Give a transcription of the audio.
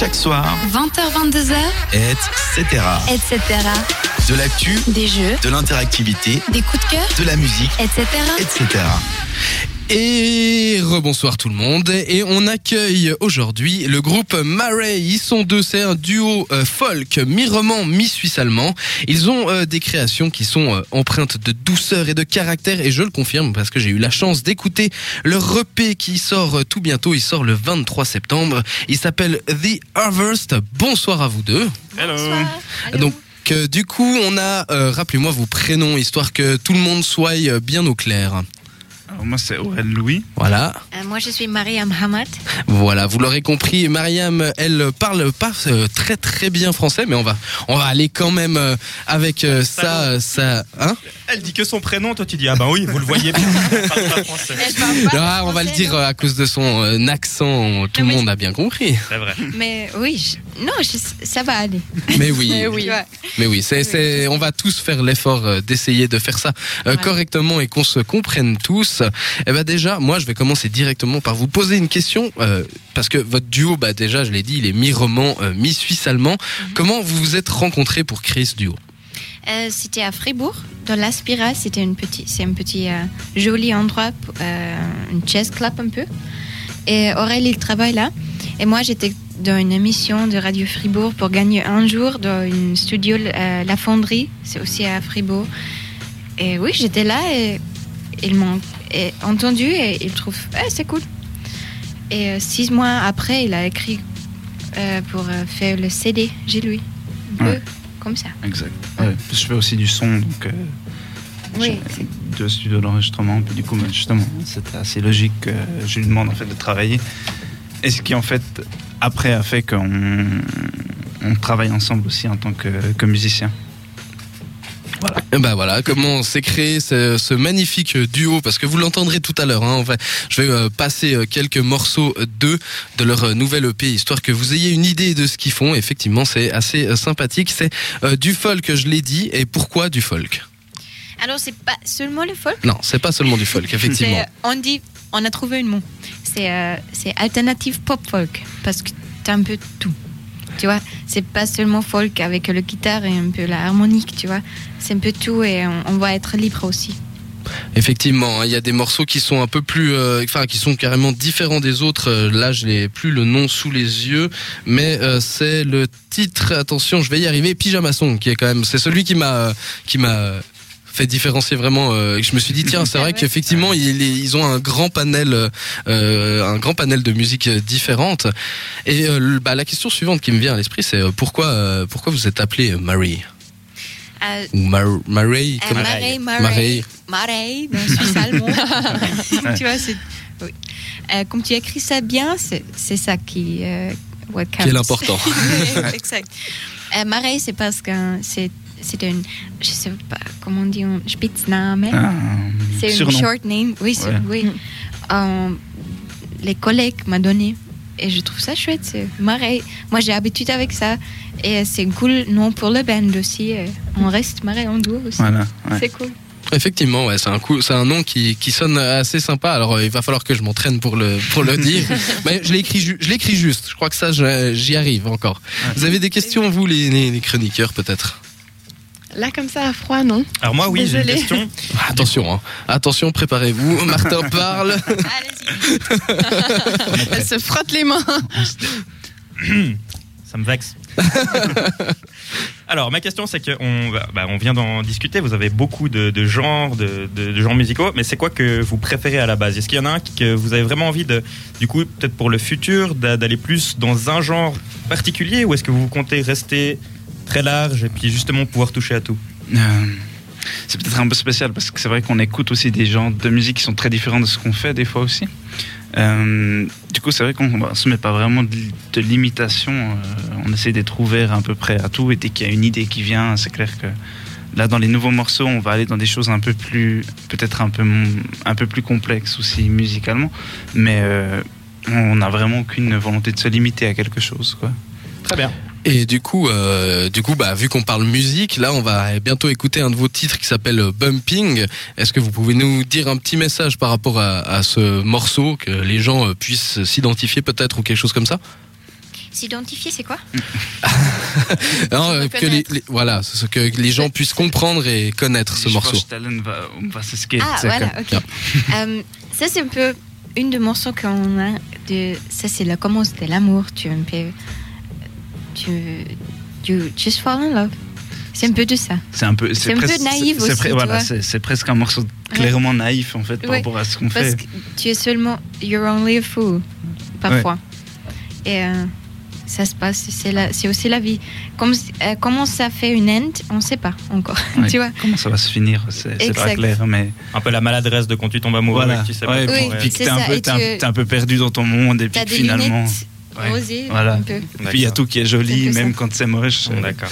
chaque soir, 20h22h, etc. etc. De l'actu, Des jeux, de l'interactivité, des coups de cœur, de la musique, etc. etc. Et rebonsoir tout le monde. Et on accueille aujourd'hui le groupe Marais. Ils sont deux, c'est un duo euh, folk mi-roman, mi-suisse allemand. Ils ont euh, des créations qui sont euh, empreintes de douceur et de caractère. Et je le confirme parce que j'ai eu la chance d'écouter leur EP qui sort euh, tout bientôt. Il sort le 23 septembre. Il s'appelle The Harvest. Bonsoir à vous deux. Hello. Donc euh, du coup, on a, euh, rappelez-moi vos prénoms, histoire que tout le monde soit euh, bien au clair. Moi, c'est Aurel Louis. Voilà. Euh, moi, je suis Mariam Hamad. Voilà, vous l'aurez compris, Mariam, elle parle pas euh, très très bien français, mais on va on va aller quand même euh, avec euh, ça ça hein Elle dit que son prénom, toi tu dis ah ben oui, vous le voyez bien. elle parle pas français. Elle parle pas Ah, on va le dire non à cause de son accent, tout le monde a bien compris. C'est vrai. Mais oui, je- non, je- ça va aller. Mais oui, mais oui, c'est c'est on va tous faire l'effort euh, d'essayer de faire ça euh, Ouais. correctement et qu'on se comprenne tous. Eh ben déjà, moi je vais commencer directement par vous poser une question euh, parce que votre duo bah déjà, je l'ai dit, il est mi-roman, euh, mi-suisse allemand. Mhm. Comment vous vous êtes rencontrés pour créer ce duo? Euh, c'était à Fribourg, dans l'Aspira. C'était une petit, c'est un petit euh, joli endroit, pour, euh, un jazz club un peu. Et Aurélie, il travaille là. Et moi, j'étais dans une émission de Radio Fribourg pour gagner un jour dans une studio, euh, La Fonderie. C'est aussi à Fribourg. Et oui, j'étais là et ils m'ont entendu et ils trouvent, eh, c'est cool. Et euh, six mois après, il a écrit euh, pour faire le CD, j'ai lui. Un peu Ouais. comme ça. Exact. Ouais, je fais aussi du son, donc Oui, deux studios d'enregistrement. Puis du coup, bah, justement, c'était assez logique que je lui demande en fait de travailler. Et ce qui en fait après a fait qu'on on travaille ensemble aussi en tant que, que musicien. Eh Ben voilà, comment s'est créé ce, ce magnifique duo Parce que vous l'entendrez tout à l'heure. Hein, je vais euh, passer euh, quelques morceaux d'eux, de leur euh, nouvelle EP, histoire que vous ayez une idée de ce qu'ils font. Effectivement, c'est assez sympathique. C'est euh, du folk, je l'ai dit. Et pourquoi du folk? Alors, c'est pas seulement le folk? Non, c'est pas seulement du folk, effectivement. On dit, on a trouvé un mot. C'est, euh, alternative pop folk parce que t'as un peu tout. Tu vois, c'est pas seulement folk avec le guitare et un peu la harmonique, tu vois. C'est un peu tout et on, on va être libre aussi. Effectivement, hein, il y a des morceaux qui sont un peu plus, euh, enfin, qui sont carrément différents des autres. Euh, Là, je n'ai plus le nom sous les yeux, mais euh, c'est le titre. Attention, je vais y arriver. Pyjama Song, qui est quand même, c'est celui qui m'a, qui m'a fait différencier vraiment. euh, je me suis dit tiens, c'est vrai qu'effectivement, ils, ils ont un grand panel, euh, un grand panel de musiques euh, différentes. Et euh, bah, la question suivante qui me vient à l'esprit, c'est pourquoi, euh, pourquoi vous êtes appelé Marie ou Mar- Marie comme- Marais. Marais, Marais, dans suisse allemand. tu vois, c'est. Oui. Euh, comme tu écris ça bien, c'est, c'est ça qui. euh, what Qui est l'important. exact. Euh, Marais, c'est parce que c'est, c'est une. Je sais pas comment on dit, un Spitzname. Ah, C'est une surnom. short name. Oui, c'est- Ouais. oui. Euh, les collègues m'ont donné. Et je trouve ça chouette. C'est Marais. Moi, j'ai habitude avec ça. Et c'est un cool nom pour le band aussi. On reste Marais en duo aussi. Voilà. ouais. C'est cool. Effectivement, ouais, c'est un coup, c'est un nom qui, qui sonne assez sympa. Alors, euh, il va falloir que je m'entraîne pour le pour le dire. Mais je l'écris, ju- je l'écris juste. Je crois que ça, j'y arrive encore. Vous avez des questions, vous, les, les, les chroniqueurs, peut-être? Là, comme ça, à froid, non Alors moi oui, j'ai une question. Attention, hein. attention, préparez-vous. Martin parle. Allez-y. Elle se frotte les mains. Ça me vexe. Alors, ma question, c'est qu'on bah, on vient d'en discuter. Vous avez beaucoup de, de genres, de, de- de genres musicaux, mais c'est quoi que vous préférez à la base? Est-ce qu'il y en a un que vous avez vraiment envie de, du coup, peut-être pour le futur, d'a- d'aller plus dans un genre particulier, ou est-ce que vous comptez rester très large et puis justement pouvoir toucher à tout Euh, c'est peut-être un peu spécial parce que c'est vrai qu'on écoute aussi des genres de musique qui sont très différents de ce qu'on fait des fois aussi. Euh, du coup, c'est vrai qu'on ne se met pas vraiment de, de limitation. euh, on essaie d'être ouvert à peu près à tout et dès qu'il y a une idée qui vient, c'est clair que là, dans les nouveaux morceaux, on va aller dans des choses un peu plus, peut-être un peu, un peu plus complexes aussi musicalement, mais euh, on n'a vraiment aucune volonté de se limiter à quelque chose, quoi. Très bien. Et du coup, euh, du coup, bah, vu qu'on parle musique, là, on va bientôt écouter un de vos titres qui s'appelle Bumping. Est-ce que vous pouvez nous dire un petit message par rapport à, à ce morceau, que les gens euh, puissent s'identifier peut-être ou quelque chose comme ça? S'identifier, c'est quoi? Non, euh, que les, voilà, ce que les gens puissent comprendre et connaître ce Je morceau. Ah, voilà, ok. Euh, ça, c'est un peu une des morceaux qu'on a. De, ça, c'est le commence de l'amour. Tu un peu. Tu. Tu just fall in love. C'est un peu de ça. C'est un peu, C'est un peu presque- naïf c'est aussi, voilà, c'est c'est presque un morceau clairement naïf en fait par Ouais. rapport à ce qu'on Parce fait. que tu es seulement. You're only a fool. Parfois. Et euh, ça se passe. C'est la- c'est aussi la vie. Comme, euh, comment ça fait une end, on ne sait pas encore. Ouais. tu vois Comment ça va se finir, c'est c'est pas clair, mais Un peu la maladresse de quand tu tombes amoureux, voilà. tu sais Ouais, pas. puis, Oui, puis que t'es un, un, un peu perdu dans ton monde et puis finalement. lunettes Ouais. Voilà. Un peu. Puis il y a tout qui est joli, même quand c'est moche. D'accord.